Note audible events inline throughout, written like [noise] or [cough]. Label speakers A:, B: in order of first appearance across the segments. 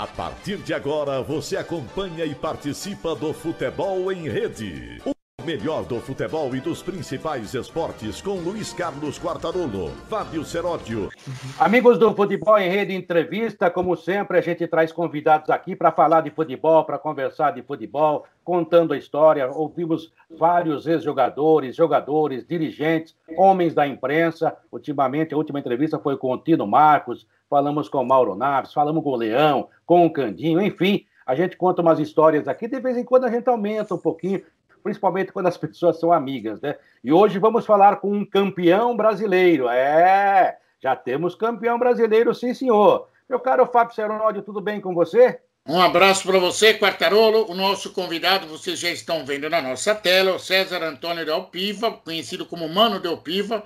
A: A partir de agora, você acompanha e participa do Futebol em Rede. O melhor do futebol e dos principais esportes com Luiz Carlos Quartarolo, Fábio Seródio.
B: Amigos do Futebol em Rede Entrevista, como sempre, a gente traz convidados aqui para falar de futebol, para conversar de futebol, contando a história. Ouvimos vários ex-jogadores, jogadores, dirigentes, homens da imprensa. Ultimamente, a última entrevista foi com o Tino Marcos, falamos com o Mauro Naves, falamos com o Leão, com o Candinho, enfim. A gente conta umas histórias aqui, de vez em quando a gente aumenta um pouquinho, principalmente quando as [laughs] pessoas são amigas, né? E hoje vamos falar com um campeão brasileiro. É, já temos campeão brasileiro, sim, senhor. Meu caro Fábio Seródio, tudo bem com você?
C: Um abraço para você, Quartarolo. O nosso convidado, vocês já estão vendo na nossa tela, o César Antônio de Alpiva, conhecido como Mano de Alpiva,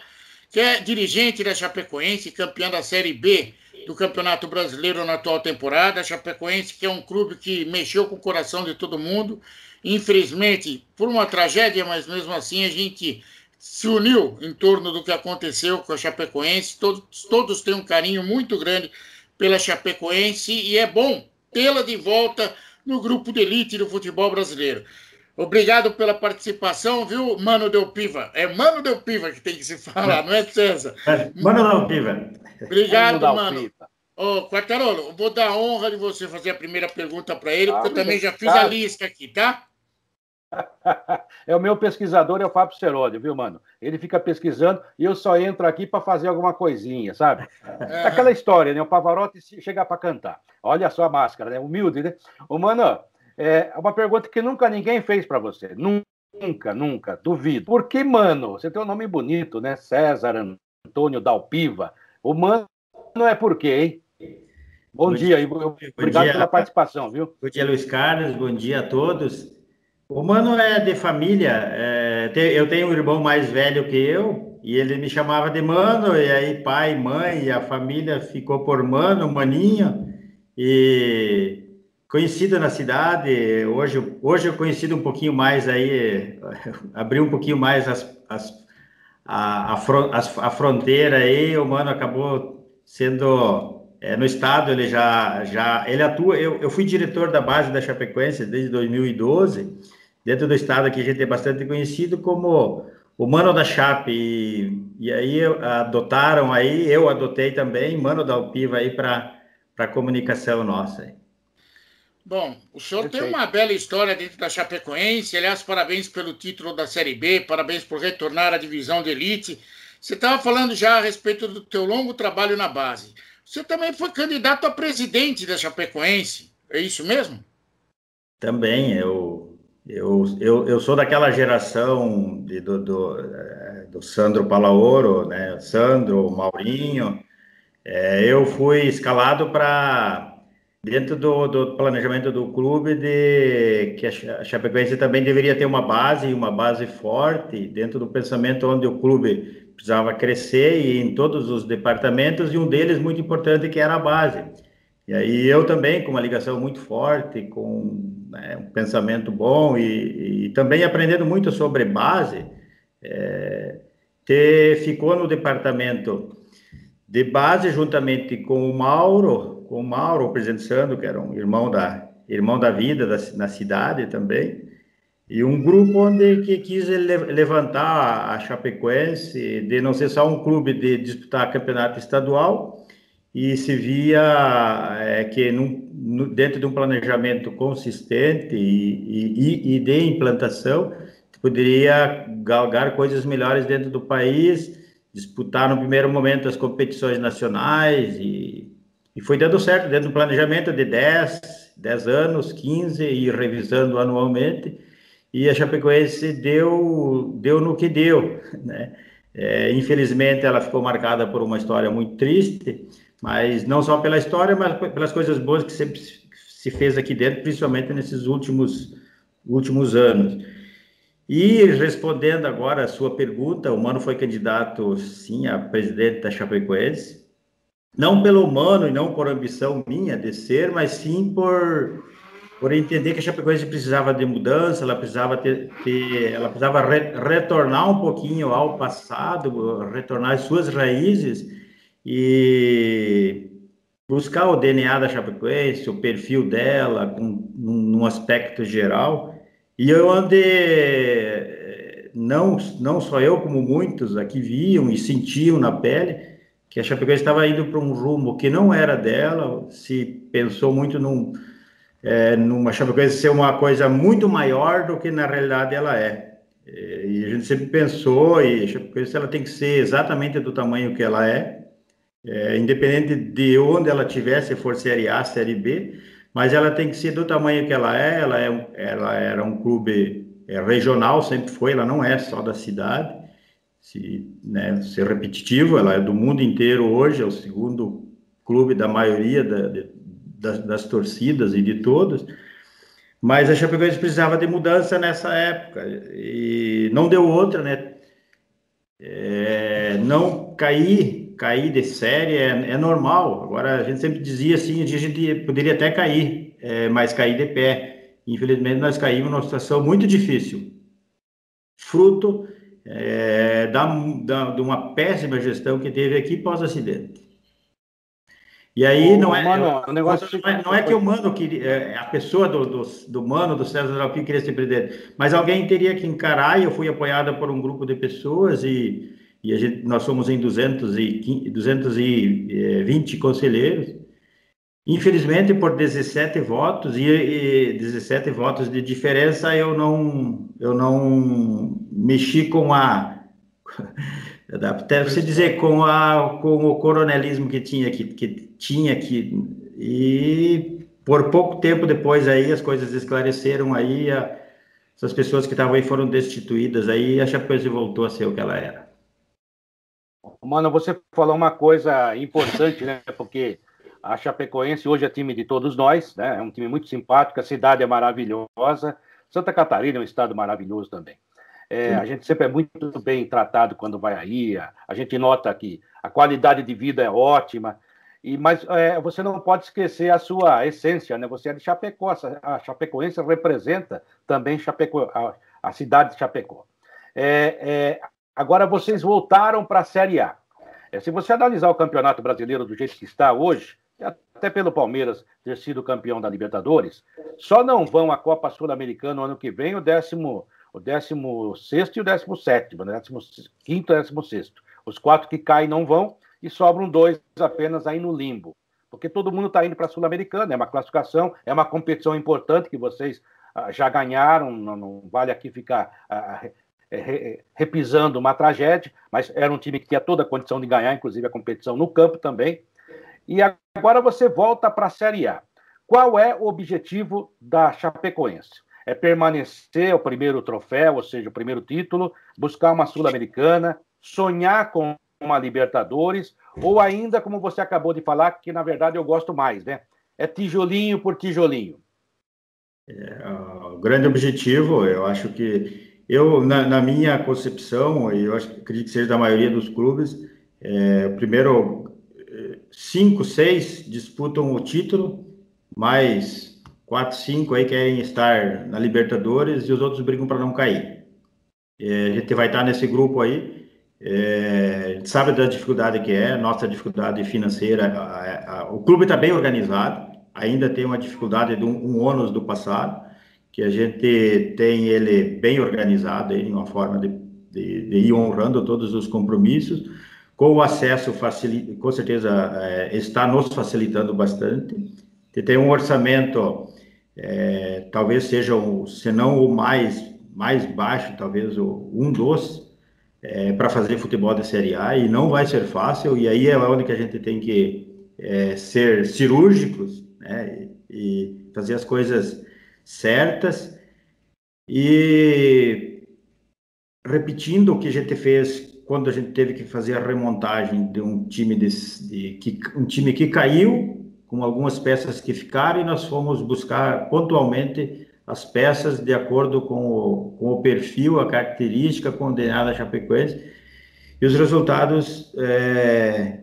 C: que é dirigente da Chapecoense, campeão da Série B do Campeonato Brasileiro na atual temporada. A Chapecoense, que é um clube que mexeu com o coração de todo mundo, Infelizmente, por uma tragédia, mas mesmo assim a gente se uniu em torno do que aconteceu com a Chapecoense. Todos, todos têm um carinho muito grande pela Chapecoense e é bom tê-la de volta no grupo de elite do futebol brasileiro. Obrigado pela participação, viu, Mano Del Piva? É Mano Del Piva que tem que se falar, não é César?
D: É, Mano Del Piva.
C: Obrigado, Mano. Ô, oh, Quartarolo, vou dar a honra de você fazer a primeira pergunta para ele, porque eu também já fiz a lista aqui, tá? [laughs]
B: é o meu pesquisador, é o Fábio Seródio, viu, mano? Ele fica pesquisando e eu só entro aqui para fazer alguma coisinha, sabe? É aquela história, né? O Pavarotti chega para cantar. Olha só a máscara, né? Humilde, né? Ô, mano, é uma pergunta que nunca ninguém fez para você. Nunca, nunca, duvido. Por que, mano? Você tem um nome bonito, né? César Antônio Dalpiva. O mano não é por quê, hein? Bom, bom dia, dia, obrigado dia, pela participação, viu?
D: Bom dia, Luiz Carlos, bom dia a todos. O Mano é de família. É, eu tenho um irmão mais velho que eu e ele me chamava de Mano, e aí pai, mãe, e a família ficou por Mano, Maninho, e conhecido na cidade. Hoje, hoje eu conhecido um pouquinho mais aí, [laughs] abri um pouquinho mais as, as, a, a, a fronteira aí. O Mano acabou sendo é, no estado ele já já ele atua eu, eu fui diretor da base da Chapecoense desde 2012 dentro do estado aqui a gente é bastante conhecido como o Mano da Chape, e, e aí adotaram aí, eu adotei também, Mano da Alpiva aí para comunicação nossa.
C: Bom, o senhor tem uma bela história dentro da Chapecoense, aliás, parabéns pelo título da Série B, parabéns por retornar à divisão de elite. Você estava falando já a respeito do teu longo trabalho na base. Você também foi candidato a presidente da Chapecoense, é isso mesmo?
D: Também, eu eu, eu, eu sou daquela geração de, do, do, é, do Sandro Palaoro, né? Sandro, Maurinho. É, eu fui escalado para dentro do, do, planejamento do clube de que a Chapecoense também deveria ter uma base, uma base forte dentro do pensamento onde o clube precisava crescer e em todos os departamentos e um deles muito importante que era a base. E aí eu também com uma ligação muito forte com né, um pensamento bom e, e, também aprendendo muito sobre base, é, te, ficou no departamento de base juntamente com o Mauro, com o Mauro, o presidente Sandro, que era um irmão da irmão da vida da, na cidade também, e um grupo onde que quis levantar a Chapecoense de não ser só um clube de disputar campeonato estadual e se via é, que num, no, dentro de um planejamento consistente e, e, e, de implantação, poderia galgar coisas melhores dentro do país, disputar no primeiro momento as competições nacionais e, e foi dando certo dentro do planejamento de 10, 10 anos, 15 e revisando anualmente. E a Chapecoense deu, deu no que deu, [laughs] né? É, infelizmente, ela ficou marcada por uma história muito triste, mas não só pela história, mas pelas coisas boas que sempre se fez aqui dentro, principalmente nesses últimos, últimos anos. E respondendo agora a sua pergunta, o Mano foi candidato, sim, a presidente da Chapecoense, não pelo Mano e não por ambição minha de ser, mas sim por, por entender que a Chapecoense precisava de mudança, ela precisava ter, ter ela precisava re, retornar um pouquinho ao passado, retornar às suas raízes, e, buscar o DNA da Chapecoense, o perfil dela, com, num aspecto geral, e eu andei, não, não só eu, como muitos aqui viam e sentiam na pele, que a Chapecoense estava indo para um rumo que não era dela, se pensou muito num, é, numa Chapecoense ser uma coisa muito maior do que na realidade ela é. E a gente sempre pensou, e a Chapecoense ela tem que ser exatamente do tamanho que ela é, é, independente de onde ela estiver, se for Série A, Série B, mas ela tem que ser do tamanho que ela é. Ela, é, ela era um clube é, regional, sempre foi, ela não é só da cidade. Se né, ser repetitivo, ela é do mundo inteiro hoje, é o segundo clube da maioria da, de, das, das torcidas e de todos. Mas a Chapecoense precisava de mudança nessa época e não deu outra, né? É, não cair cair de série é, é, normal. Agora, a gente sempre dizia assim, a gente poderia até cair, é, mas cair de pé. Infelizmente, nós caímos numa situação muito difícil, fruto é, da, da, de uma péssima gestão que teve aqui pós-acidente. E aí não é, mano, o negócio não é, não é que o mano que é, a pessoa do, do, do mano do César Alpim queria ser presidente, mas alguém teria que encarar e eu fui apoiada por um grupo de pessoas e e gente, nós somos em 215, 220 conselheiros. Infelizmente, por 17 votos e, e 17 votos de diferença, eu não, eu não mexi com a [laughs] até você dizer com a com o coronelismo que tinha que, que tinha que e por pouco tempo depois aí as coisas esclareceram aí a, essas pessoas que estavam aí foram destituídas aí a Chapecoense voltou a ser o que ela era
B: Mano, você falou uma coisa importante, né? Porque a Chapecoense hoje é time de todos nós, né? É um time muito simpático, a cidade é maravilhosa. Santa Catarina é um estado maravilhoso também. É, a gente sempre é muito bem tratado quando vai aí. A, a gente nota que a qualidade de vida é ótima. E, mas é, você não pode esquecer a sua essência, né? Você é de Chapecó. A Chapecoense representa também Chapecó, a, a cidade de Chapecó. É, é, Agora vocês voltaram para a Série A. É, se você analisar o Campeonato Brasileiro do jeito que está hoje, até pelo Palmeiras ter sido campeão da Libertadores, só não vão à Copa Sul-Americana no ano que vem o décimo, o décimo sexto e o décimo sétimo, né? décimo quinto e décimo sexto. Os quatro que caem não vão e sobram dois apenas aí no limbo. Porque todo mundo está indo para a Sul-Americana, é uma classificação, é uma competição importante que vocês ah, já ganharam, não, não, vale aqui ficar ah, é, repisando uma tragédia, mas era um time que tinha toda a condição de ganhar, inclusive a competição no campo também. E agora você volta para a Série A. Qual é o objetivo da Chapecoense? É permanecer o primeiro troféu, ou seja, o primeiro título, buscar uma Sul-Americana, sonhar com uma Libertadores, ou ainda, como você acabou de falar, que na verdade eu gosto mais, né? É tijolinho por tijolinho.
D: É, o grande objetivo, eu acho que eu, na, na, minha concepção, e eu acho, acredito que seja da maioria dos clubes, é, primeiro, cinco, seis disputam o título, mais quatro, cinco aí querem estar na Libertadores e os outros brigam para não cair. É, a gente vai estar nesse grupo aí, é, a sabe da dificuldade que é, nossa dificuldade financeira. A, a, o clube está bem organizado, ainda tem uma dificuldade de um, um ônus do passado, que a gente tem ele bem organizado, em uma forma de, de, de, ir honrando todos os compromissos, com o acesso, facilita, com certeza é, está nos facilitando bastante. Tem um orçamento, é, talvez seja, se não o mais, mais baixo, talvez o, um dos, é, para fazer futebol da Série A, e não vai ser fácil, e aí é onde que a gente tem que ser cirúrgicos, né, e fazer as coisas certas. E repetindo o que a gente fez quando a gente teve que fazer a remontagem de um time de, de que, um time que caiu com algumas peças que ficaram e nós fomos buscar pontualmente as peças de acordo com o, com o perfil, a característica condenada Chapecoense. E os resultados é,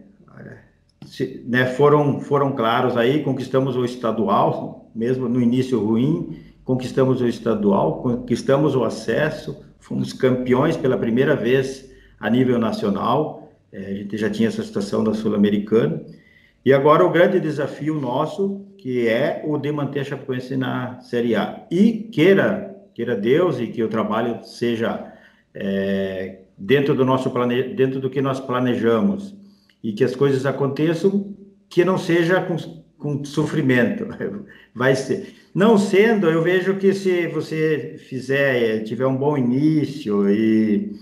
D: se, né, foram foram claros aí conquistamos o estadual mesmo no início ruim, conquistamos o estadual, conquistamos o acesso, fomos campeões pela primeira vez a nível nacional. É, a gente já tinha essa situação da Sul-Americana. E agora o grande desafio nosso, que é o de manter a Chapecoense na Série A. E queira, queira Deus e que o trabalho seja é, dentro do nosso plane... dentro do que nós planejamos e que as coisas aconteçam, que não seja com, com sofrimento. [laughs] Vai ser. Não sendo, eu vejo que se você fizer, tiver um bom início e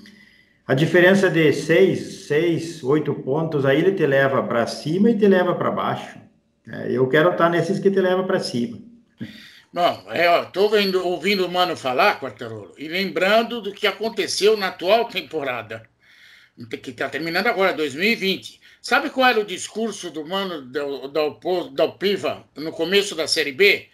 D: a diferença de seis, seis, oito pontos, aí ele te leva para cima e te leva para baixo. É, eu quero estar nesses que te leva para cima.
C: Bom, é, estou ouvindo o Mano falar, Quartarolo, e lembrando do que aconteceu na atual temporada, que está terminando agora, 2020. Sabe qual era o discurso do Mano da, da Piva no começo da Série B?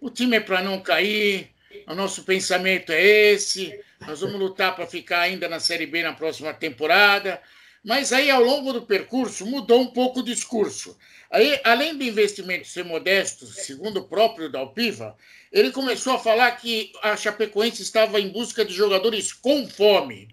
C: O time é para não cair, o nosso pensamento é esse, nós vamos lutar para ficar ainda na Série B na próxima temporada. Mas aí, ao longo do percurso, mudou um pouco o discurso. Aí, além do investimento ser modesto, segundo o próprio Dalpiva, ele começou a falar que a Chapecoense estava em busca de jogadores com fome.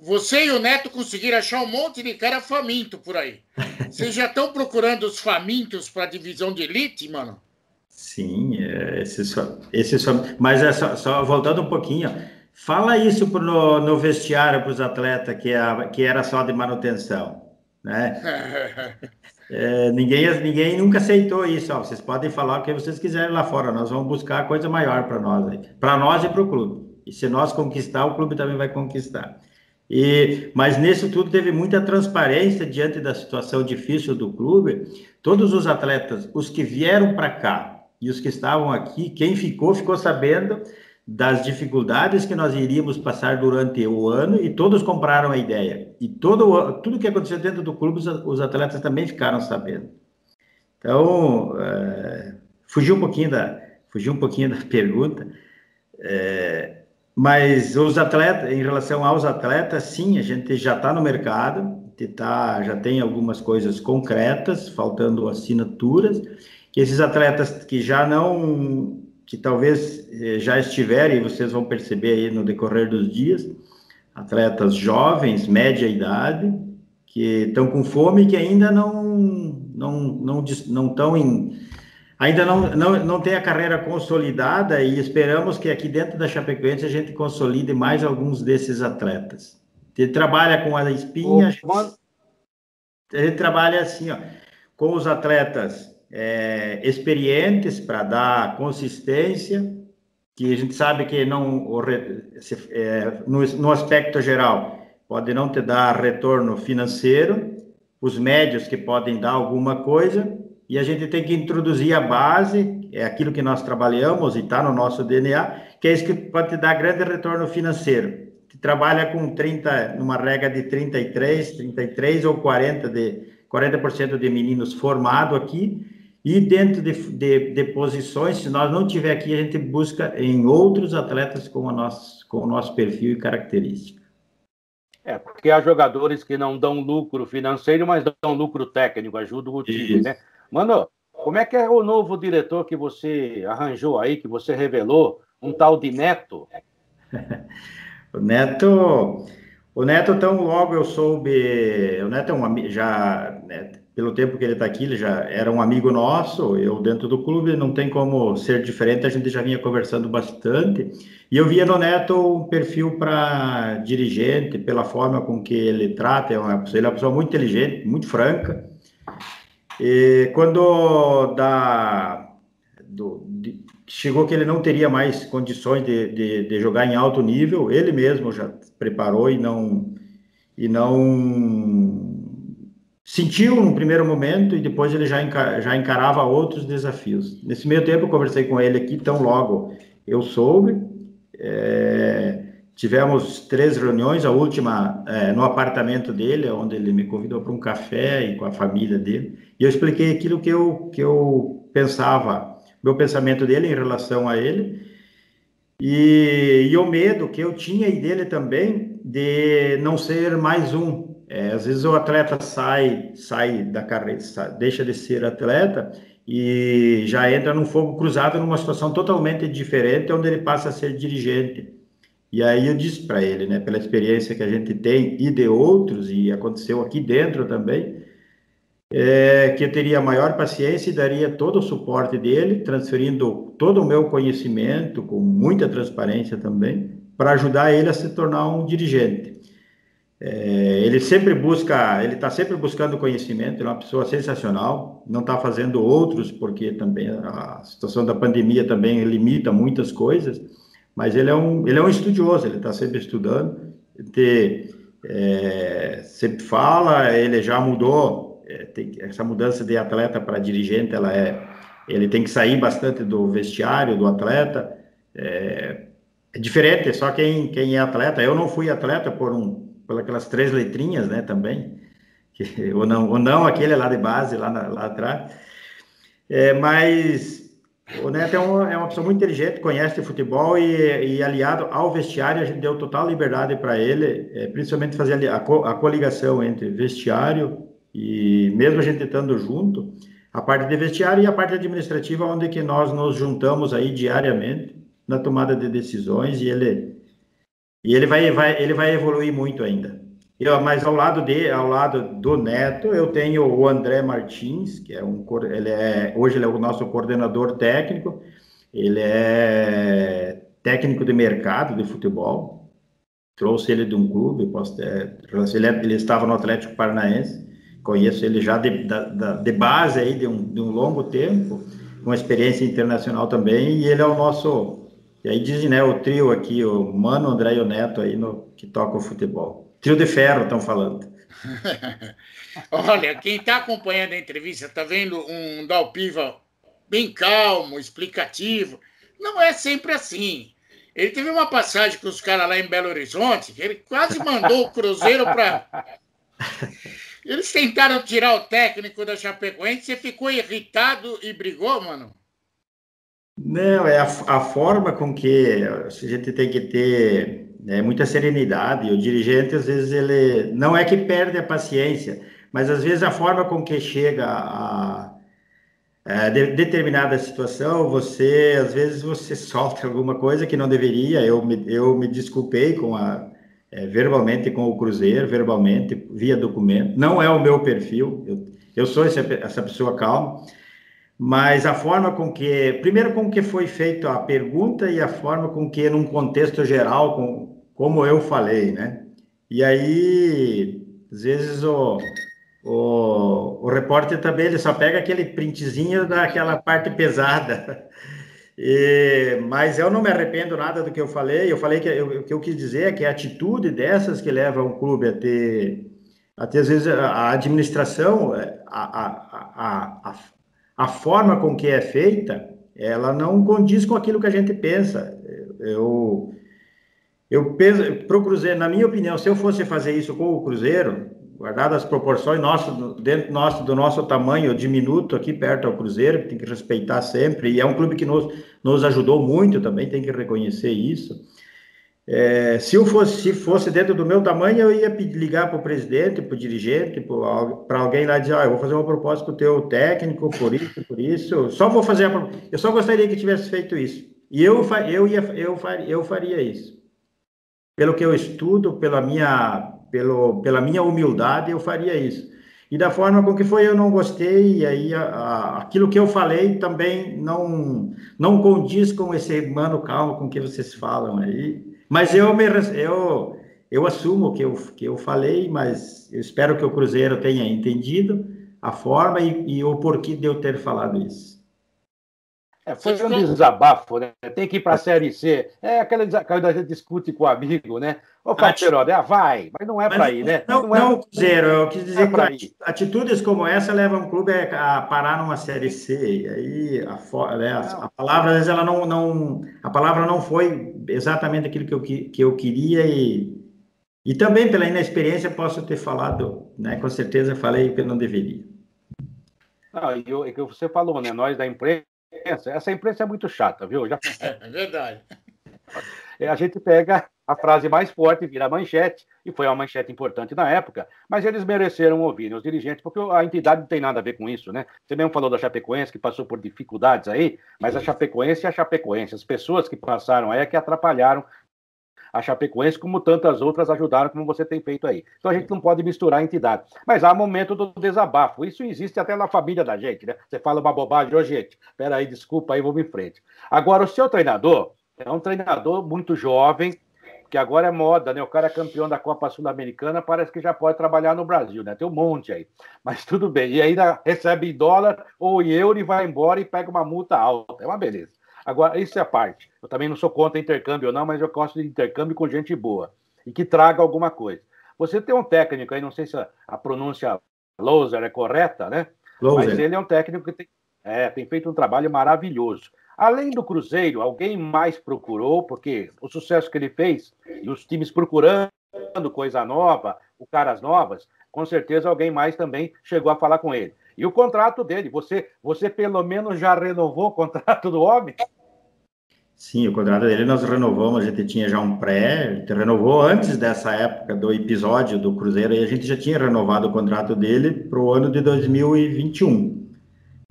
C: Você e o Neto conseguiram achar um monte de cara faminto por aí. [laughs] Vocês já estão procurando os famintos para a divisão de elite, mano?
D: Sim, é, esse só, esse só, mas é só, só voltando um pouquinho, Fala isso pro, no, no vestiário para os atletas que, a, que era só de manutenção, né? [laughs] É, ninguém, ninguém nunca aceitou isso. Ó. Vocês podem falar o que vocês quiserem lá fora. Nós vamos buscar coisa maior para nós, para nós e para o clube. E se nós conquistar, o clube também vai conquistar. E, mas nisso tudo teve muita transparência diante da situação difícil do clube. Todos os atletas, os que vieram para cá e os que estavam aqui, quem ficou, ficou sabendo das dificuldades que nós iríamos passar durante o ano e todos compraram a ideia. E todo, tudo que aconteceu dentro do clube, os atletas também ficaram sabendo. Então, é, fugiu um pouquinho da, fugiu um pouquinho da [laughs] pergunta, é, mas os atletas, em relação aos atletas, sim, a gente já está no mercado, tá, já tem algumas coisas concretas, faltando assinaturas, que esses atletas que já não que talvez eh, já estiverem, vocês vão perceber aí no decorrer dos dias, atletas jovens, média idade, que estão com fome e que ainda não não não não estão em ainda não, não não tem a carreira consolidada e esperamos que aqui dentro da Chapecoense a gente consolide mais alguns desses atletas. Ele trabalha com a espinha, gente trabalha assim, ó, com os atletas é, experientes para dar consistência, que a gente sabe que não é, no, no aspecto geral pode não te dar retorno financeiro, os médios que podem dar alguma coisa, e a gente tem que introduzir a base, é aquilo que nós trabalhamos e está no nosso DNA, que é isso que pode te dar grande retorno financeiro. Que trabalha com 30, numa regra de 33, 33 ou 40 de 40% de meninos formados aqui, e dentro de, de, de, posições, se nós não tiver aqui, a gente busca em outros atletas com, a nosso, com o nosso perfil e característica.
B: É, porque há jogadores que não dão lucro financeiro, mas dão lucro técnico, ajudam o time, Isso. né? Mano, como é que é o novo diretor que você arranjou aí, que você revelou? Um tal de Neto? [laughs]
D: o Neto... O Neto, tão logo eu soube... O Neto é um já... Né, pelo tempo que ele está aqui, ele já era um amigo nosso, eu dentro do clube, não tem como ser diferente, a gente já vinha conversando bastante, e eu via no Neto um perfil para dirigente, pela forma com que ele trata, é ele é uma pessoa muito inteligente, muito franca, e quando da, do, de, chegou que ele não teria mais condições de, de, de jogar em alto nível, ele mesmo já preparou e não, e não sentiu no primeiro momento e depois ele já, já encarava outros desafios. Nesse meio tempo, eu conversei com ele aqui, tão logo eu soube. É, tivemos três reuniões, a última é, no apartamento dele, onde ele me convidou para um café e com a família dele. E eu expliquei aquilo que eu, que eu pensava, meu pensamento dele em relação a ele. E, e o medo que eu tinha e dele também de não ser mais um, é, às vezes o atleta sai, sai da carreira, sai, deixa de ser atleta e já entra num fogo cruzado numa situação totalmente diferente, onde ele passa a ser dirigente. E aí eu disse para ele, né, pela experiência que a gente tem e de outros, e aconteceu aqui dentro também, é, que eu teria maior paciência e daria todo o suporte dele, transferindo todo o meu conhecimento, com muita transparência também, para ajudar ele a se tornar um dirigente. É, ele sempre busca, ele está sempre buscando conhecimento, ele é uma pessoa sensacional, não está fazendo outros, porque também a situação da pandemia também limita muitas coisas, mas ele é um, ele é um estudioso, ele está sempre estudando, ele, é, sempre fala, ele já mudou, é, tem, essa mudança de atleta para dirigente, ela é, ele tem que sair bastante do vestiário do atleta, é, é diferente, só quem, quem é atleta, eu não fui atleta por um aquelas três letrinhas, né, também, que, [laughs] ou, não, ou não aquele lá de base, lá, na, lá atrás. É, mas o Neto é, um, é, uma pessoa muito inteligente, conhece futebol e, e, aliado ao vestiário, a gente deu total liberdade para ele, é, principalmente fazer a, a, coligação entre vestiário e mesmo a gente estando junto, a parte de vestiário e a parte administrativa, onde que nós nos juntamos aí diariamente na tomada de decisões e ele e ele vai, vai, ele vai evoluir muito ainda. Eu, mas ao lado de, ao lado do Neto, eu tenho o André Martins, que é um, ele é, hoje ele é o nosso coordenador técnico. Ele é técnico de mercado de futebol. Trouxe ele de um clube, posso ter, ele, é, ele estava no Atlético Paranaense. Conheço ele já de, de, base aí de um, de um longo tempo, com experiência internacional também. E ele é o nosso e aí dizem, né, o trio aqui, o Mano, André e o Neto aí, no, que toca o futebol. Trio de ferro, estão falando. [laughs]
C: Olha, quem está acompanhando a entrevista está vendo um Dalpiva bem calmo, explicativo. Não é sempre assim. Ele teve uma passagem com os caras lá em Belo Horizonte, que ele quase mandou o Cruzeiro para. [laughs] Eles tentaram tirar o técnico da Chapecoense, você ficou irritado e brigou, mano?
D: Não, é a, a forma com que a gente tem que ter né, muita serenidade. O dirigente, às vezes, ele não é que perde a paciência, mas às vezes a forma com que chega a, a de, determinada situação, você, às vezes, você [laughs] solta alguma coisa que não deveria. Eu me, eu me desculpei com a, é, verbalmente com o Cruzeiro, verbalmente, via documento. Não é o meu perfil, eu, eu sou essa, essa pessoa calma mas a forma com que, primeiro com que foi feita a pergunta e a forma com que, num contexto geral, com, como eu falei, né? E aí, às vezes o, o, o repórter também ele só pega aquele printzinho daquela parte pesada. E, mas eu não me arrependo nada do que eu falei. Eu falei que eu, o que eu quis dizer é que a atitude dessas que leva um clube a ter, a ter às vezes a administração, a, a, a, a a forma com que é feita, ela não condiz com aquilo que a gente pensa. Eu, eu penso, para o Cruzeiro, na minha opinião, se eu fosse fazer isso com o Cruzeiro, guardadas as proporções nosso, dentro nosso, do nosso tamanho diminuto aqui perto ao Cruzeiro, tem que respeitar sempre, e é um clube que nos, nos ajudou muito também, tem que reconhecer isso. É, se eu fosse, se fosse dentro do meu tamanho, eu ia ligar para o presidente, para o dirigente, para alguém lá dizer, ah, eu vou fazer uma proposta para o teu técnico, por isso, por isso. Só vou fazer a, Eu só gostaria que tivesse feito isso. E eu, eu, ia, eu, faria, eu faria isso. Pelo que eu estudo, pela minha, pelo, pela minha humildade, eu faria isso. E da forma com que foi, eu não gostei, e aí a, a, aquilo que eu falei também não, não condiz com esse mano calmo com que vocês falam aí. Mas eu, me, eu, eu assumo que eu, que eu falei, mas eu espero que o Cruzeiro tenha entendido a forma e, e o porquê de eu ter falado isso.
B: É, foi um desabafo, né? Tem que ir para a Série C. É aquela quando a gente discute com o amigo, né? Ô, Paterode, ah, vai, mas não é para ir, né?
D: Não, não, é, não Cruzeiro, eu quis dizer é que atitudes como essa levam um clube a parar numa Série C. E aí a, né, a, a, palavra, às vezes, ela não, não, a palavra não foi exatamente aquilo que eu, que eu queria e, e também pela inexperiência posso ter falado, né? Com certeza falei o que eu não deveria.
B: Não, e o que você falou, né? Nós da imprensa imprensa. Essa imprensa é muito chata, viu? Já... [laughs]
C: É verdade.
B: É, a gente pega a frase mais forte, vira manchete, e foi uma manchete importante na época, mas eles mereceram ouvir, né, os dirigentes, porque a entidade não tem nada a ver com isso, né? Você mesmo falou da Chapecoense, que passou por dificuldades aí, mas a Chapecoense é a Chapecoense, as pessoas que passaram aí é que atrapalharam a Chapecoense, como tantas outras ajudaram, como você tem feito aí. Então a gente não pode misturar entidades. Mas há momento do desabafo. Isso existe até na família da gente, né? Você fala uma bobagem, ô gente, peraí, desculpa aí, vamos em frente. Agora, o seu treinador é um treinador muito jovem, que agora é moda, né? O cara é campeão da Copa Sul-Americana, parece que já pode trabalhar no Brasil, né? Tem um monte aí. Mas tudo bem. E ainda recebe em dólar ou em euro e vai embora e pega uma multa alta. É uma beleza. Agora, isso é a parte. Eu também não sou contra intercâmbio, não, mas eu gosto de intercâmbio com gente boa e que traga alguma coisa. Você tem um técnico aí, não sei se a, pronúncia Loser é correta, né? Loser. Mas ele é um técnico que tem, é, tem feito um trabalho maravilhoso. Além do Cruzeiro, alguém mais procurou, porque o sucesso que ele fez e os times procurando coisa nova, o caras novas, com certeza alguém mais também chegou a falar com ele. E o contrato dele, você, você pelo menos já renovou o contrato do homem?
D: Sim, o contrato dele nós renovamos, a gente tinha já um pré, a gente renovou antes dessa época do episódio do Cruzeiro, e a gente já tinha renovado o contrato dele para o ano de 2021.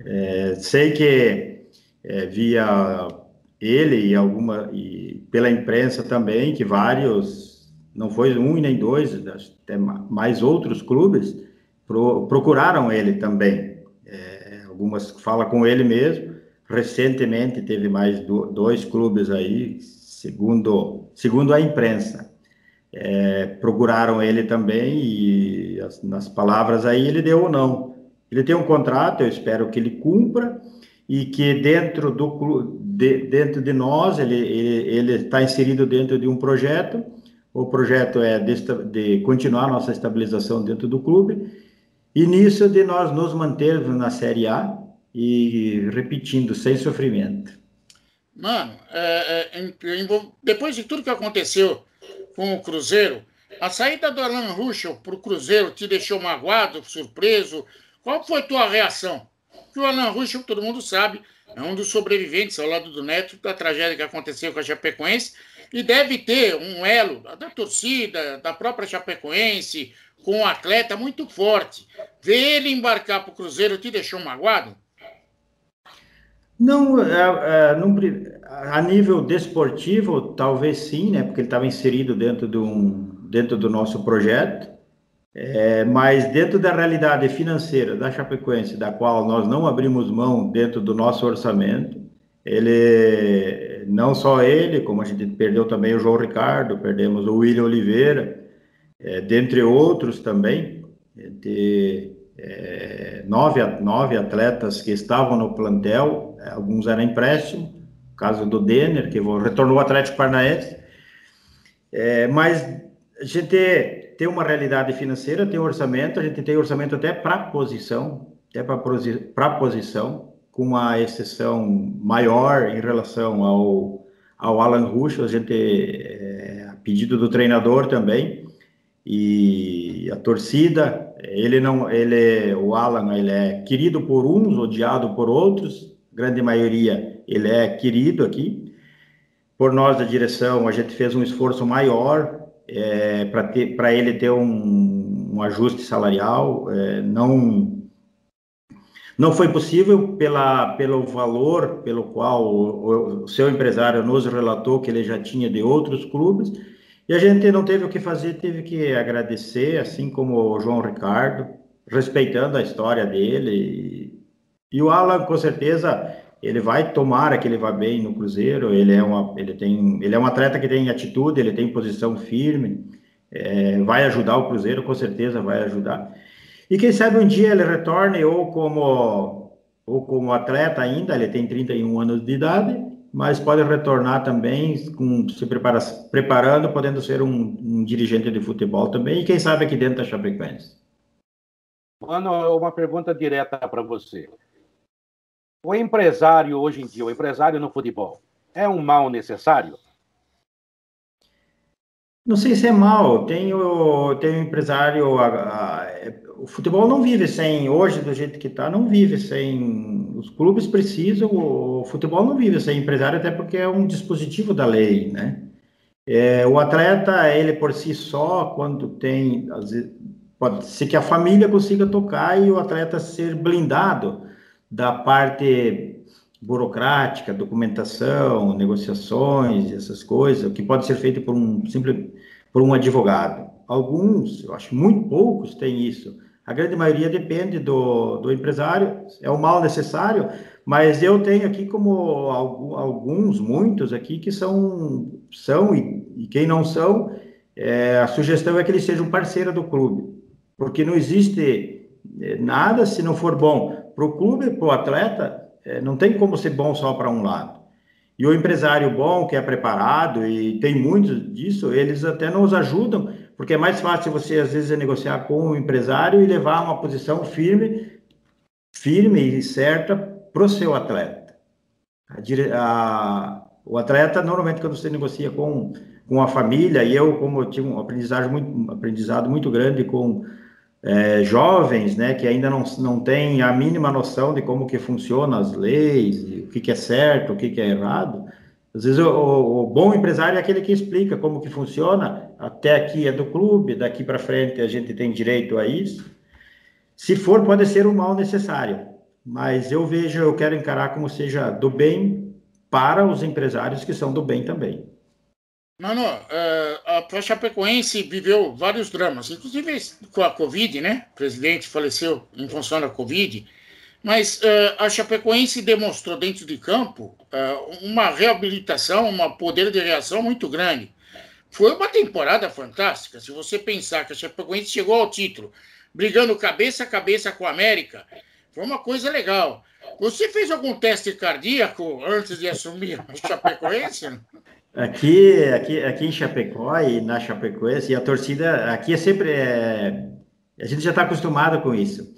D: É, sei que é, via ele e alguma e pela imprensa também que vários não foi um e nem dois até mais outros clubes pro, procuraram ele também é, algumas fala com ele mesmo recentemente teve mais do, dois clubes aí segundo segundo a imprensa. É, procuraram ele também e as, nas palavras aí ele deu ou não. Ele tem um contrato eu espero que ele cumpra e que dentro do de, dentro de nós ele ele está inserido dentro de um projeto. O projeto é de, de continuar nossa estabilização dentro do clube e nisso de nós nos mantermos na Série A e repetindo sem sofrimento.
C: Mano, é, é, depois de tudo que aconteceu com o Cruzeiro, a saída do Alan Ruschel para o Cruzeiro te deixou magoado, surpreso? Qual foi tua reação? que o Alan Ruschel, todo mundo sabe, é um dos sobreviventes ao lado do Neto da tragédia que aconteceu com a Chapecoense e deve ter um elo da torcida, da própria Chapecoense, com um atleta muito forte. Ver ele embarcar para o Cruzeiro te deixou magoado?
D: Não, é, é, a nível desportivo, talvez sim, né? Porque ele estava inserido dentro, de um, dentro do nosso projeto. É, mas dentro da realidade financeira da Chapecoense, da qual nós não abrimos mão dentro do nosso orçamento, ele, não só ele, como a gente perdeu também o João Ricardo, perdemos o William Oliveira, é, dentre outros também, de é, nove, nove atletas que estavam no plantel, alguns eram empréstimo, caso do Denner, que retornou ao Atlético Paranaense, é, mas a gente tem uma realidade financeira, tem orçamento, a gente tem orçamento até para posição, até para posição, com uma exceção maior em relação ao, ao Alan Rush, a gente, é, pedido do treinador também, e a torcida, ele não, ele, o Alan, ele é querido por uns, odiado por outros, grande maioria ele é querido aqui, por nós da direção, a gente fez um esforço maior é, para ele ter um, um ajuste salarial, é, não não foi possível pela, pelo valor pelo qual o, o, seu empresário nos relatou que ele já tinha de outros clubes, e a gente não teve o que fazer, teve que agradecer, assim como o João Ricardo, respeitando a história dele. E, o Alan, com certeza, ele vai tomara que ele vá bem no Cruzeiro. Ele é uma, ele tem, ele é um atleta que tem atitude, ele tem posição firme, é, vai ajudar o Cruzeiro, com certeza vai ajudar. E quem sabe um dia ele retorne ou como ou como atleta ainda, ele tem 31 anos de idade, mas pode retornar também com se prepara, preparando, podendo ser um, um dirigente de futebol também, e quem sabe aqui dentro da Chapecoense.
B: Mano, uma pergunta direta para você. O empresário hoje em dia, o empresário no futebol, é um mal necessário?
D: Não sei se é mal. Tem o, tem o empresário. A, a, o futebol não vive sem, hoje, do jeito que está, não vive sem. Os clubes precisam, o futebol não vive sem empresário, até porque é um dispositivo da lei, né? É, o atleta, ele por si só, quando tem. Pode ser que a família consiga tocar e o atleta ser blindado da parte burocrática, documentação, negociações, essas coisas, que pode ser feito por um simples por um advogado. Alguns, eu acho muito poucos têm isso. A grande maioria depende do, do empresário, é o mal necessário, mas eu tenho aqui como alguns, muitos aqui que são, são e, e quem não são, é, a sugestão é que ele seja um parceiro do clube, porque não existe é, nada se não for bom para o clube, para o atleta, é, não tem como ser bom só para um lado. E o empresário bom, que é preparado, e tem muitos disso, eles até nos ajudam, porque é mais fácil você, às vezes, negociar com o empresário e levar uma posição firme, firme e certa para o seu atleta. A, a, o atleta, normalmente, quando você negocia com, com a família, e eu, como eu tive um aprendizado muito, um aprendizado muito grande com é, jovens, né, que ainda não, não têm a mínima noção de como que funcionam as leis, o que, que é certo, o que, que é errado. Às vezes o, o, bom empresário é aquele que explica como que funciona, até aqui é do clube, daqui para frente a gente tem direito a isso. Se for, pode ser um mal necessário, mas eu vejo, eu quero encarar como seja do bem para os empresários que são do bem também.
C: Mano, uh, a Chapecoense viveu vários dramas, inclusive com a Covid, né? O presidente faleceu em função da Covid. Mas uh, a Chapecoense demonstrou dentro de campo uh, uma reabilitação, um poder de reação muito grande. Foi uma temporada fantástica. Se você pensar que a Chapecoense chegou ao título, brigando cabeça a cabeça com a América, foi uma coisa legal. Você fez algum teste cardíaco antes de assumir a [laughs] Chapecoense?
D: Aqui, aqui, aqui em Chapecó e na Chapecoense, e a torcida aqui é sempre. É, a gente já está acostumado com isso.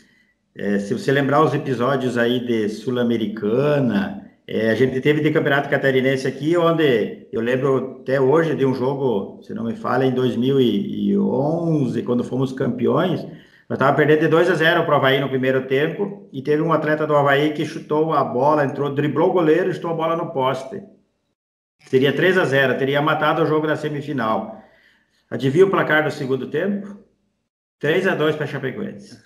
D: É, se você lembrar os episódios aí de Sul-Americana, é, a gente teve de Campeonato Catarinense aqui, onde eu lembro até hoje de um jogo, se não me falha, em 2011, quando fomos campeões. Nós estávamos perdendo de 2 a 0 para o Havaí no primeiro tempo, e teve um atleta do Havaí que chutou a bola, entrou, driblou o goleiro e chutou a bola no poste. Seria 3 a 0 teria matado o jogo da semifinal. Adivinha o placar do segundo tempo? 3 a 2 para Chapecoense.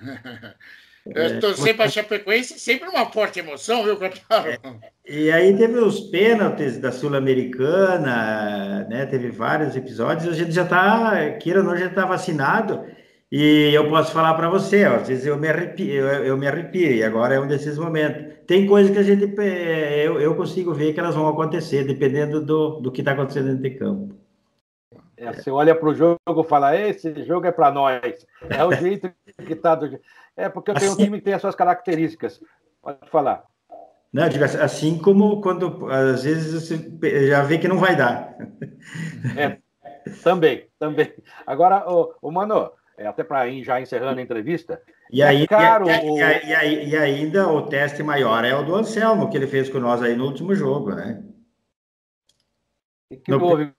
D: [laughs]
C: Eu torcer é, para a Chapecoense sempre uma forte emoção, viu, Cataro? É,
D: e aí teve os pênaltis da Sul-Americana, né? Teve vários episódios, a gente já está, queira ou não, já está vacinado. E eu posso falar para você, ó, às vezes eu me arrepio, eu, eu, me arrepio, e agora é um desses momentos. Tem coisas que a gente, eu, eu consigo ver que elas vão acontecer, dependendo do, do que está acontecendo dentro de campo.
B: É, você olha para o jogo e fala, esse jogo é para nós. É o jeito que está. Do... É porque eu tenho assim, um time que tem as suas características. Pode falar.
D: Não, assim como quando às vezes você já vê que não vai dar.
B: É, também, também. Agora, o, o Mano, é, até para ir já encerrando a entrevista.
D: E, é aí, caro, e, e, e, ainda o teste maior é o do Anselmo, que ele fez com nós aí no último jogo, né?
B: E que no, houve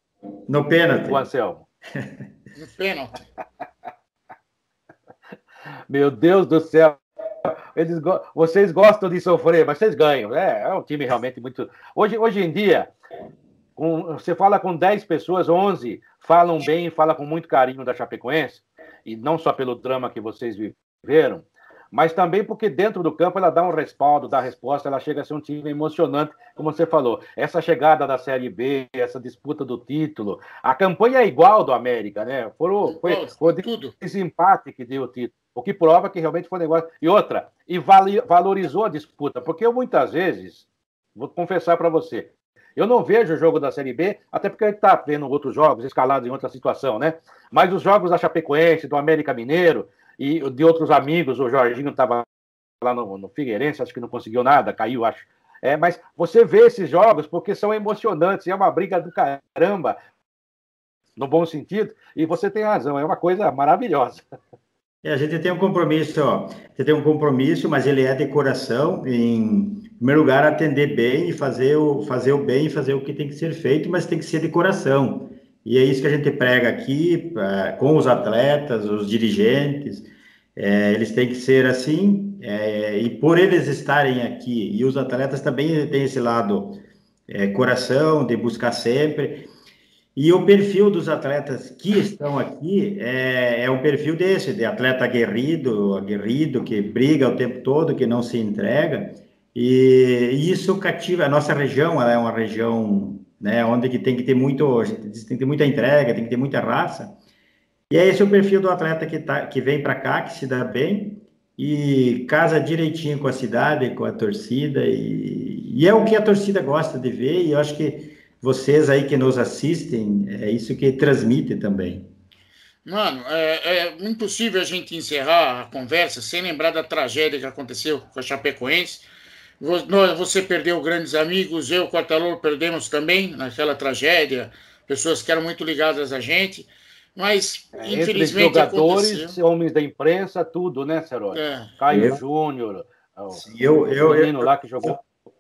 D: no pênalti.
B: O Anselmo. [laughs]
C: no pênalti. [laughs]
B: Meu Deus do céu. Eles, vocês gostam de sofrer, mas vocês ganham. É, é um time realmente muito. Hoje, hoje em dia, com, você fala com 10 pessoas, 11 falam bem, falam com muito carinho da Chapecoense e não só pelo drama que vocês viveram, mas também porque dentro do campo ela dá um respaldo, dá resposta, ela chega a ser um time emocionante, como você falou. Essa chegada da Série B, essa disputa do título, a campanha é igual do América, né? Foi, foi, foi tudo. esse empate que deu o título, o que prova que realmente foi um negócio. E outra, e valorizou a disputa, porque eu muitas vezes, vou confessar para você, eu não vejo o jogo da Série B, até porque a gente está vendo outros jogos escalados em outra situação, né? Mas os jogos da Chapecoense, do América Mineiro e de outros amigos, o Jorginho estava lá no, no Figueirense, acho que não conseguiu nada, caiu, acho. É, mas você vê esses jogos porque são emocionantes, é uma briga do caramba, no bom sentido, e você tem razão, é uma coisa maravilhosa.
D: É, a gente tem um compromisso, ó, você tem um compromisso, mas ele é de coração, em primeiro lugar, atender bem e fazer o, fazer o bem e fazer o que tem que ser feito, mas tem que ser de coração. E é isso que a gente prega aqui uh, com os atletas, os dirigentes. É, eles têm que ser assim, é, e por eles estarem aqui, e os atletas também têm esse lado é, coração, de buscar sempre. E o perfil dos atletas que estão aqui é, é um perfil desse, de atleta aguerrido, aguerrido, que briga o tempo todo, que não se entrega. E, e isso cativa a nossa região, ela é uma região né, onde que tem que ter muito, tem que ter muita entrega, tem que ter muita raça. E é esse o perfil do atleta que, tá, que vem para cá, que se dá bem e casa direitinho com a cidade, com a torcida, e, e, é o que a torcida gosta de ver, e eu acho que vocês aí que nos assistem, é isso que transmite também.
C: Mano, é, é impossível a gente encerrar a conversa sem lembrar da tragédia que aconteceu com a Chapecoense. Você perdeu grandes amigos, eu, Quartalor, perdemos também naquela tragédia, pessoas que eram muito ligadas a gente. Mas, é, infelizmente,
B: jogadores, aconteceu. homens da imprensa, tudo, né, Serói? É. Caio eu, Júnior,
D: eu, eu, o menino
B: eu, lá que jogou.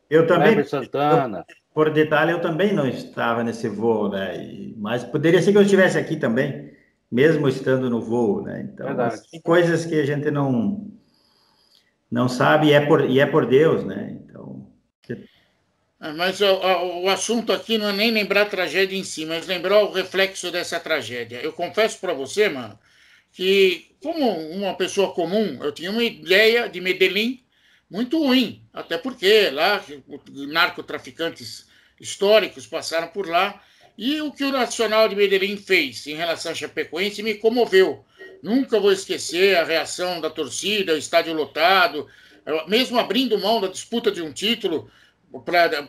D: Eu também.
B: Santana.
D: Por detalhe, eu também não estava nesse voo, né? E, mas poderia ser que eu estivesse aqui também, mesmo estando no voo, né? Então, tem coisas que a gente não não sabe e é por, e é por Deus, né? Então,
C: é, mas o, o, assunto aqui não é nem lembrar a tragédia em si, mas lembrar o reflexo dessa tragédia. Eu confesso para você, mano, que como uma pessoa comum, eu tinha uma ideia de Medellín muito ruim, até porque lá narcotraficantes históricos passaram por lá, e o que o Nacional de Medellín fez em relação a Chapecoense me comoveu. Nunca vou esquecer a reação da torcida, o estádio lotado, mesmo abrindo mão da disputa de um título,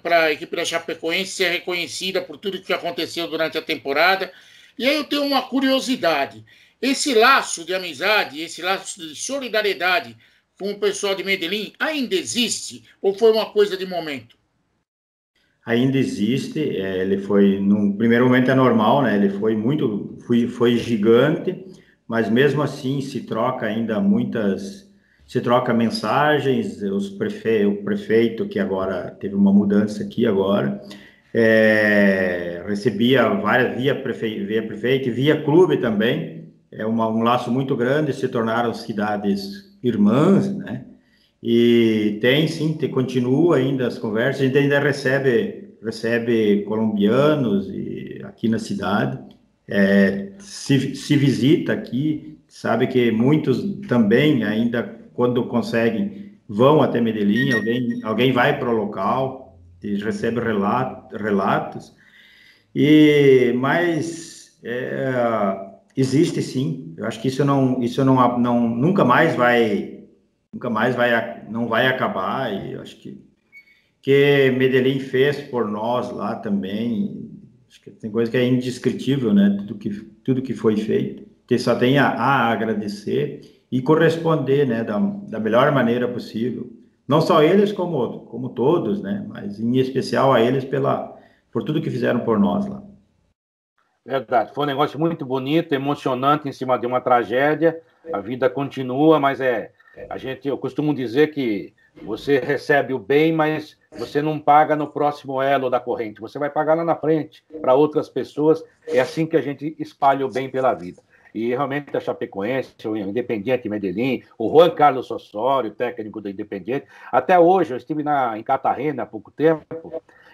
C: para a equipe da Chapecoense ser reconhecida por tudo que aconteceu durante a temporada. E aí eu tenho uma curiosidade. Esse laço de amizade, esse laço de solidariedade com o pessoal de Medellín ainda existe ou foi uma coisa de momento?
D: Ainda existe. É, ele foi, no primeiro momento é normal, né? Ele foi muito, foi, foi gigante, mas mesmo assim se troca ainda muitas se troca mensagens, os prefe... o prefeito, que agora teve uma mudança aqui agora, é, recebia várias, via, prefe... via prefeito, via clube também, é uma, um laço muito grande, se tornaram cidades irmãs, né? E tem sim, tem, continua ainda as conversas, a gente ainda recebe, recebe colombianos e, aqui na cidade, é, se, se visita aqui, sabe que muitos também ainda quando conseguem, vão até Medellín, alguém, alguém vai para o local, recebe relato, relatos, e, mas é, existe sim, eu acho que isso não, isso não, não, nunca mais vai, nunca mais vai, não vai acabar, e eu acho que que Medellín fez por nós lá também, acho que tem coisa que é indescritível, né, tudo que, tudo que foi feito, que só tem a, a agradecer, e corresponder, né, da, da melhor maneira possível. Não só eles, como, como todos, né, mas em especial a eles pela, por tudo que fizeram por nós lá.
B: Verdade, foi um negócio muito bonito, emocionante em cima de uma tragédia. A vida continua, mas é a gente, eu costumo dizer que você recebe o bem, mas você não paga no próximo elo da corrente. Você vai pagar lá na frente para outras pessoas. É assim que a gente espalha o bem pela vida. E realmente a Chapecoense, o Independiente Medellín, o Juan Carlos Osório, técnico do Independiente. Até hoje, eu estive na, em Catarrena há pouco tempo,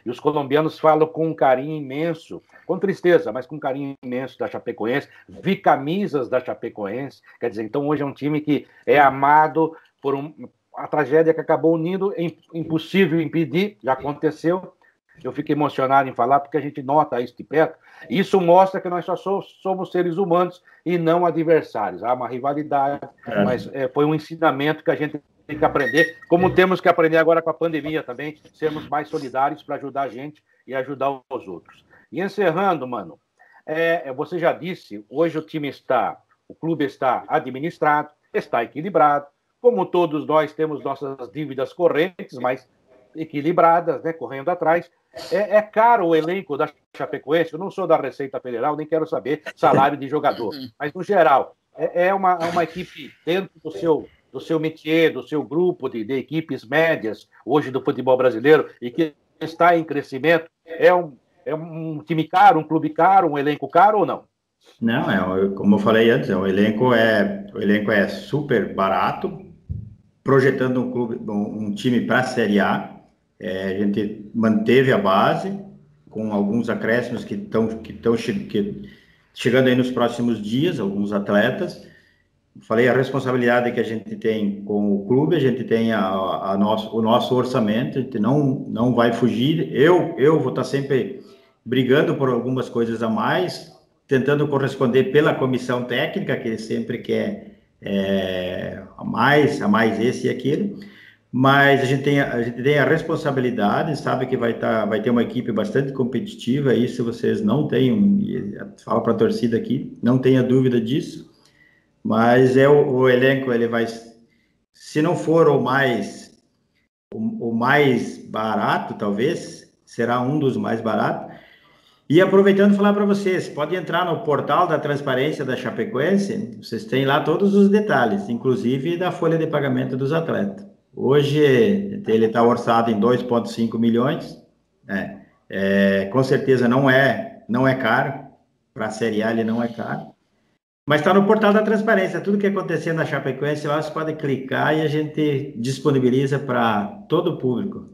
B: e os colombianos falam com um carinho imenso, com tristeza, mas com um carinho imenso da Chapecoense. Vi camisas da Chapecoense, quer dizer, então hoje é um time que é amado por um, a tragédia que acabou unindo, é impossível impedir, já aconteceu. Eu fico emocionado em falar porque a gente nota isso de perto isso mostra que nós só somos seres humanos e não adversários. Há uma rivalidade, é. mas é, foi um ensinamento que a gente tem que aprender, como temos que aprender agora com a pandemia também, sermos mais solidários para ajudar a gente e ajudar os outros. E encerrando, mano, é, é, você já disse, hoje o time está, o clube está administrado, está equilibrado, como todos nós temos nossas dívidas correntes, mas equilibradas, né, correndo atrás. É, é, caro o elenco da Chapecoense, eu não sou da Receita Federal, nem quero saber salário de jogador, [laughs] mas no geral, é, é uma, é uma equipe dentro do seu, do seu métier, do seu grupo de, de equipes médias, hoje do futebol brasileiro, e que está em crescimento, é um, é um time caro, um clube caro, um elenco caro ou não?
D: Não, é, como eu falei antes, o elenco é, o elenco é super barato, projetando um clube, um, time para a Série A, é, a gente manteve a base com alguns acréscimos que estão que estão que, chegando aí nos próximos dias, alguns atletas. Falei a responsabilidade que a gente tem com o clube, a gente tem a, a nosso, o nosso orçamento, a gente não, não vai fugir. Eu, eu vou estar sempre brigando por algumas coisas a mais, tentando corresponder pela comissão técnica, que sempre quer é, a mais, a mais esse e aquilo. Mas a gente tem, a gente tem a responsabilidade, sabe que vai, estar, vai ter uma equipe bastante competitiva, isso vocês não tenham, falo para a torcida aqui, não tenha dúvida disso mas é o, o, elenco ele vai se não for o mais o, o, mais barato talvez será um dos mais baratos. E aproveitando falar para vocês pode entrar no portal da transparência da Chapecoense vocês têm lá todos os detalhes inclusive da folha de pagamento dos atletas. Hoje ele está orçado em 2,5 milhões né? é, com certeza não é não é caro para a Série A ele não é caro mas está no portal da transparência. Tudo que acontecer na Chapecoense, lá você pode clicar e a gente disponibiliza para todo o público.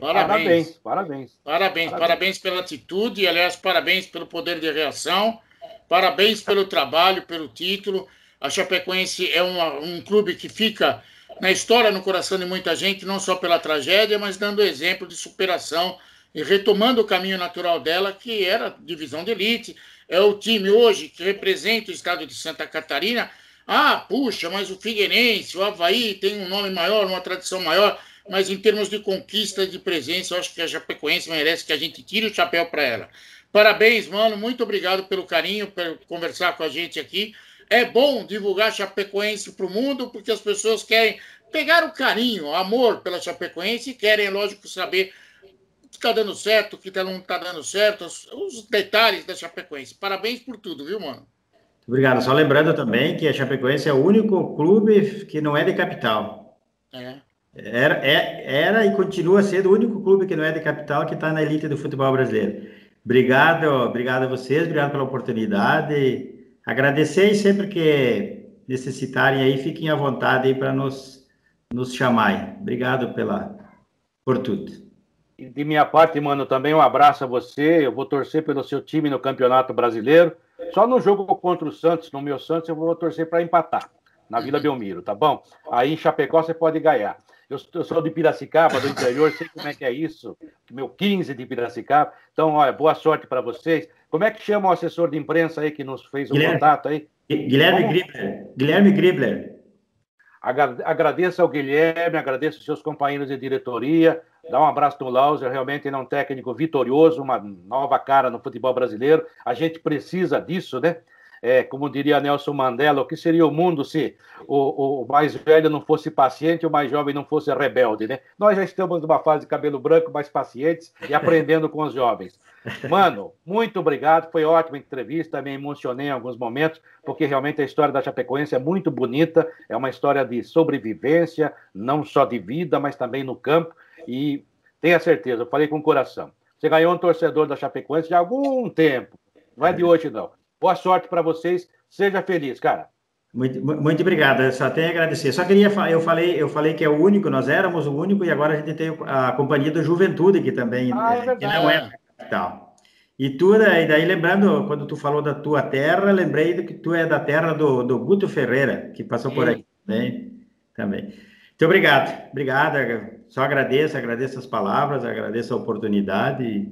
C: Parabéns. Parabéns. Parabéns. Parabéns pela atitude, e, aliás, parabéns pelo poder de reação, parabéns pelo trabalho, pelo título. A Chapecoense é uma, um clube que fica na história, no coração de muita gente, não só pela tragédia, mas dando exemplo de superação e retomando o caminho natural dela, que era divisão de elite, é o time hoje que representa o estado de Santa Catarina. Ah, puxa, mas o Figueirense, o Havaí tem um nome maior, uma tradição maior, mas em termos de conquista de presença, eu acho que a Chapecoense merece que a gente tire o chapéu para ela. Parabéns, mano, muito obrigado pelo carinho, por conversar com a gente aqui. É bom divulgar Chapecoense para o mundo, porque as pessoas querem pegar o carinho, o amor pela Chapecoense e querem, lógico, saber está dando certo, o que tá, não está dando certo, os, detalhes da Chapecoense. Parabéns por tudo, viu, mano?
D: Obrigado. Só lembrando também que a Chapecoense é o único clube que não é de capital. É. Era, é, era e continua sendo o único clube que não é de capital que está na elite do futebol brasileiro. Obrigado, obrigado a vocês, obrigado pela oportunidade. Agradecer e sempre que necessitarem aí, fiquem à vontade aí para nos, nos chamar. Obrigado pela, por tudo
B: de minha parte, mano, também um abraço a você. Eu vou torcer pelo seu time no Campeonato Brasileiro. Só no jogo contra o Santos, no meu Santos, eu vou torcer para empatar na Vila Belmiro, tá bom? Aí em Chapecó você pode ganhar. Eu, eu, sou de Piracicaba, do interior, sei como é que é isso. Meu 15 de Piracicaba. Então, olha, boa sorte para vocês. Como é que chama o assessor de imprensa aí que nos fez o Guilherme, contato aí?
D: Guilherme Gribler. Guilherme Gribler.
B: Agradeço ao Guilherme, agradeço aos seus companheiros de diretoria, dá um abraço no Lauser, realmente ele é um técnico vitorioso, uma nova cara no futebol brasileiro. A gente precisa disso, né? É, como diria Nelson Mandela, o que seria o mundo se o, o, mais velho não fosse paciente e o mais jovem não fosse rebelde, né? Nós já estamos numa fase de cabelo branco, mais pacientes e aprendendo com os jovens. Mano, muito obrigado, foi ótima entrevista, me emocionei em alguns momentos, porque realmente a história da Chapecoense é muito bonita, é uma história de sobrevivência, não só de vida, mas também no campo, e tenha certeza, eu falei com o coração, você ganhou um torcedor da Chapecoense de algum tempo, não é de hoje não. Boa sorte para vocês. Seja feliz, cara.
D: Muito, muito obrigado. Eu só tenho a agradecer. Só queria eu falei eu falei que é o único. Nós éramos o único e agora a gente tem a companhia do Juventude que também ah, é, que não é capital. E tu, e daí lembrando, quando tu falou da tua terra, lembrei que tu é da terra do, do Guto Ferreira, que passou Sim. por aqui também. também. Muito obrigado, obrigado. Só agradeço, agradeço as palavras, agradeço a oportunidade.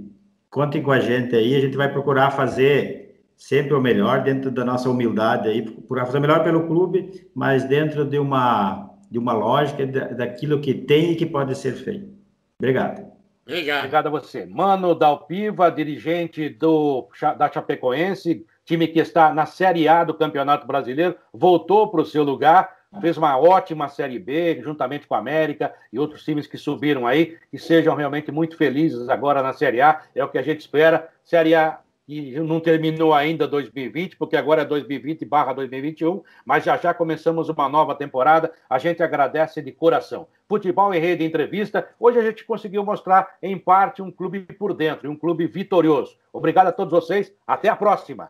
D: Contem com a gente aí, a gente vai procurar fazer sempre o melhor dentro da nossa humildade aí, por fazer o melhor pelo clube, mas dentro de uma de uma lógica daquilo que tem e que pode ser feito. Obrigado.
B: Obrigado. Obrigado a você. Mano Dalpiva, dirigente do, da Chapecoense, time que está na Série A do Campeonato Brasileiro, voltou para o seu lugar, fez uma ótima Série B, juntamente com a América e outros times que subiram aí, que sejam realmente muito felizes agora na Série A, é o que a gente espera. Série A e não terminou ainda 2020, porque agora é 2020 barra 2021, mas já já começamos uma nova temporada. A gente agradece de coração. Futebol em Rede Entrevista. Hoje a gente conseguiu mostrar, em parte, um clube por dentro, um clube vitorioso. Obrigado a todos vocês. Até a próxima.